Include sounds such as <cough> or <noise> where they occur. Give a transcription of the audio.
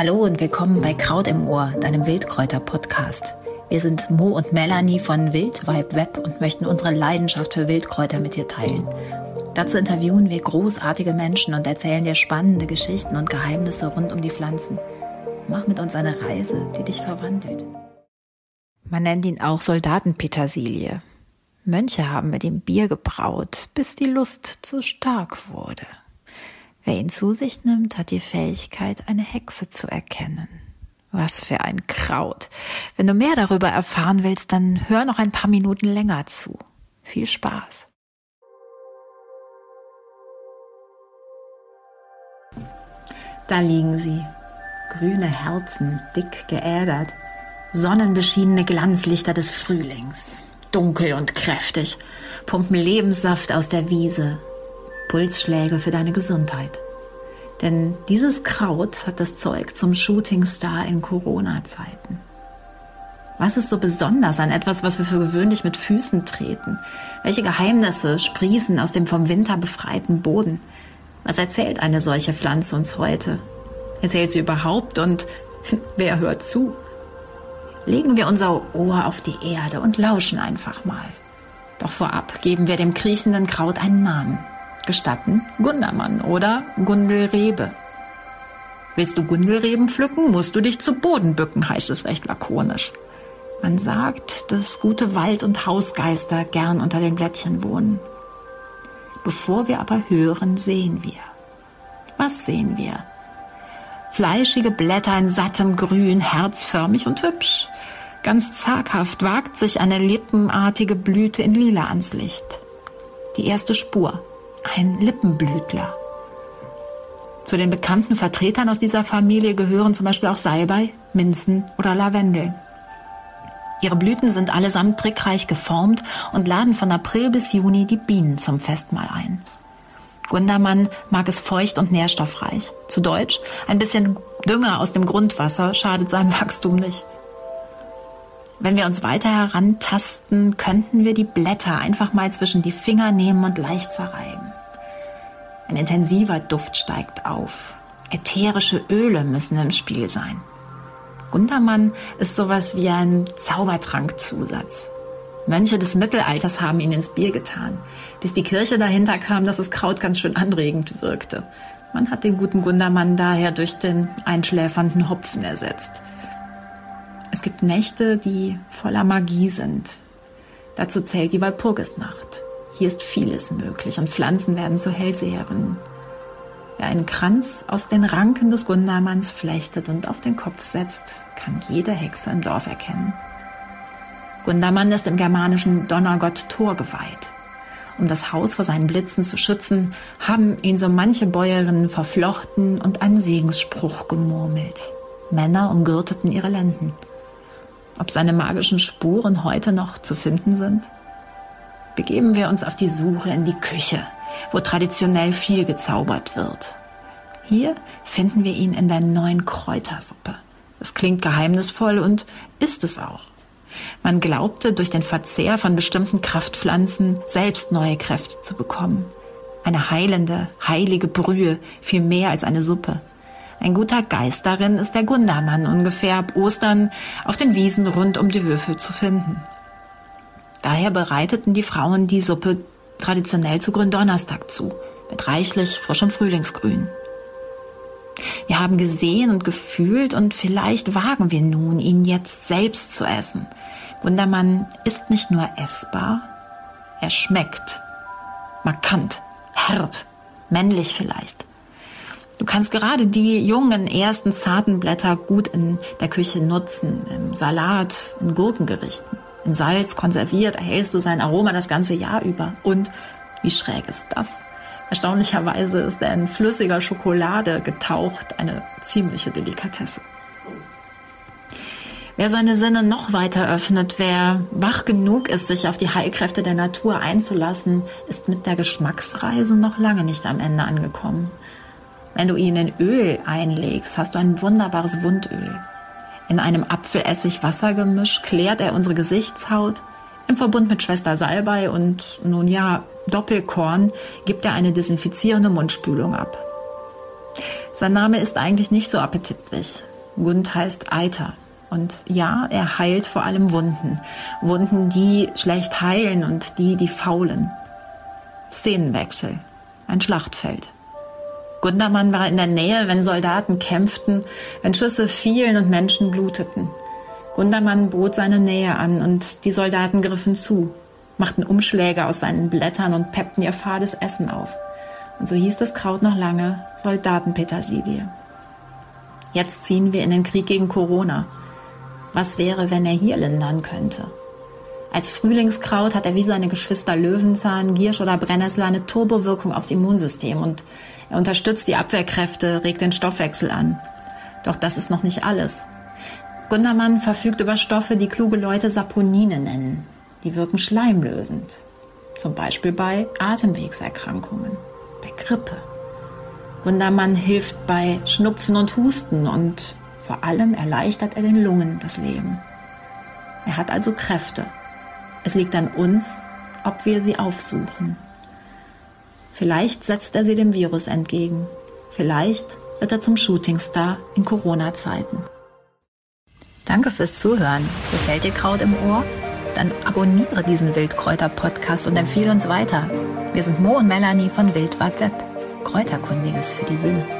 Hallo und willkommen bei Kraut im Ohr, deinem Wildkräuter-Podcast. Wir sind Mo und Melanie von Wildvibe Web und möchten unsere Leidenschaft für Wildkräuter mit dir teilen. Dazu interviewen wir großartige Menschen und erzählen dir spannende Geschichten und Geheimnisse rund um die Pflanzen. Mach mit uns eine Reise, die dich verwandelt. Man nennt ihn auch Soldatenpetersilie. Mönche haben mit ihm Bier gebraut, bis die Lust zu stark wurde. Wer ihn zu sich nimmt, hat die Fähigkeit, eine Hexe zu erkennen. Was für ein Kraut. Wenn du mehr darüber erfahren willst, dann hör noch ein paar Minuten länger zu. Viel Spaß. Da liegen sie, grüne Herzen, dick geädert, sonnenbeschienene Glanzlichter des Frühlings, dunkel und kräftig, pumpen Lebenssaft aus der Wiese, Pulsschläge für deine Gesundheit. Denn dieses Kraut hat das Zeug zum Shootingstar in Corona-Zeiten. Was ist so besonders an etwas, was wir für gewöhnlich mit Füßen treten? Welche Geheimnisse sprießen aus dem vom Winter befreiten Boden? Was erzählt eine solche Pflanze uns heute? Erzählt sie überhaupt und <laughs> wer hört zu? Legen wir unser Ohr auf die Erde und lauschen einfach mal. Doch vorab geben wir dem kriechenden Kraut einen Namen. Gestatten, Gundermann oder Gundelrebe. Willst du Gundelreben pflücken, musst du dich zu Boden bücken, heißt es recht lakonisch. Man sagt, dass gute Wald- und Hausgeister gern unter den Blättchen wohnen. Bevor wir aber hören, sehen wir. Was sehen wir? Fleischige Blätter in sattem Grün, herzförmig und hübsch. Ganz zaghaft wagt sich eine lippenartige Blüte in Lila ans Licht. Die erste Spur ein Lippenblütler. Zu den bekannten Vertretern aus dieser Familie gehören zum Beispiel auch Salbei, Minzen oder Lavendel. Ihre Blüten sind allesamt trickreich geformt und laden von April bis Juni die Bienen zum Festmahl ein. Gundermann mag es feucht und nährstoffreich. Zu Deutsch, ein bisschen Dünger aus dem Grundwasser schadet seinem <laughs> Wachstum nicht. Wenn wir uns weiter herantasten, könnten wir die Blätter einfach mal zwischen die Finger nehmen und leicht zerreiben. Ein intensiver Duft steigt auf. Ätherische Öle müssen im Spiel sein. Gundermann ist sowas wie ein Zaubertrankzusatz. Mönche des Mittelalters haben ihn ins Bier getan, bis die Kirche dahinter kam, dass das Kraut ganz schön anregend wirkte. Man hat den guten Gundermann daher durch den einschläfernden Hopfen ersetzt. Es gibt Nächte, die voller Magie sind. Dazu zählt die Walpurgisnacht. Hier ist vieles möglich und Pflanzen werden zu Hellseherinnen. Wer einen Kranz aus den Ranken des Gundermanns flechtet und auf den Kopf setzt, kann jede Hexe im Dorf erkennen. Gundermann ist im germanischen Donnergott Thor geweiht. Um das Haus vor seinen Blitzen zu schützen, haben ihn so manche Bäuerinnen verflochten und einen Segensspruch gemurmelt. Männer umgürteten ihre Lenden ob seine magischen Spuren heute noch zu finden sind? Begeben wir uns auf die Suche in die Küche, wo traditionell viel gezaubert wird. Hier finden wir ihn in der neuen Kräutersuppe. Das klingt geheimnisvoll und ist es auch. Man glaubte, durch den Verzehr von bestimmten Kraftpflanzen selbst neue Kräfte zu bekommen. Eine heilende, heilige Brühe, viel mehr als eine Suppe. Ein guter Geist darin ist der Gundermann ungefähr ab Ostern auf den Wiesen rund um die Höfe zu finden. Daher bereiteten die Frauen die Suppe traditionell zu Gründonnerstag zu, mit reichlich frischem Frühlingsgrün. Wir haben gesehen und gefühlt und vielleicht wagen wir nun, ihn jetzt selbst zu essen. Gundermann ist nicht nur essbar, er schmeckt. Markant, herb, männlich vielleicht. Du kannst gerade die jungen, ersten zarten Blätter gut in der Küche nutzen, im Salat, in Gurkengerichten. In Salz konserviert erhältst du sein Aroma das ganze Jahr über. Und wie schräg ist das? Erstaunlicherweise ist er in flüssiger Schokolade getaucht, eine ziemliche Delikatesse. Wer seine Sinne noch weiter öffnet, wer wach genug ist, sich auf die Heilkräfte der Natur einzulassen, ist mit der Geschmacksreise noch lange nicht am Ende angekommen. Wenn du ihn in Öl einlegst, hast du ein wunderbares Wundöl. In einem Apfelessig-Wassergemisch klärt er unsere Gesichtshaut. Im Verbund mit Schwester Salbei und nun ja, Doppelkorn gibt er eine desinfizierende Mundspülung ab. Sein Name ist eigentlich nicht so appetitlich. Gund heißt Eiter. Und ja, er heilt vor allem Wunden. Wunden, die schlecht heilen und die, die faulen. Szenenwechsel. Ein Schlachtfeld. Gundermann war in der Nähe, wenn Soldaten kämpften, wenn Schüsse fielen und Menschen bluteten. Gundermann bot seine Nähe an und die Soldaten griffen zu, machten Umschläge aus seinen Blättern und peppten ihr fades Essen auf. Und so hieß das Kraut noch lange Soldatenpetersilie. Jetzt ziehen wir in den Krieg gegen Corona. Was wäre, wenn er hier lindern könnte? Als Frühlingskraut hat er wie seine Geschwister Löwenzahn, Giersch oder Brennnessel eine Turbowirkung aufs Immunsystem und er unterstützt die Abwehrkräfte, regt den Stoffwechsel an. Doch das ist noch nicht alles. Gundermann verfügt über Stoffe, die kluge Leute Saponine nennen. Die wirken schleimlösend. Zum Beispiel bei Atemwegserkrankungen, bei Grippe. Gundermann hilft bei Schnupfen und Husten und vor allem erleichtert er den Lungen das Leben. Er hat also Kräfte. Es liegt an uns, ob wir sie aufsuchen. Vielleicht setzt er sie dem Virus entgegen. Vielleicht wird er zum Shootingstar in Corona-Zeiten. Danke fürs Zuhören. Gefällt dir Kraut im Ohr? Dann abonniere diesen Wildkräuter-Podcast und empfehle uns weiter. Wir sind Mo und Melanie von Wildwald Web. Kräuterkundiges für die Sinne.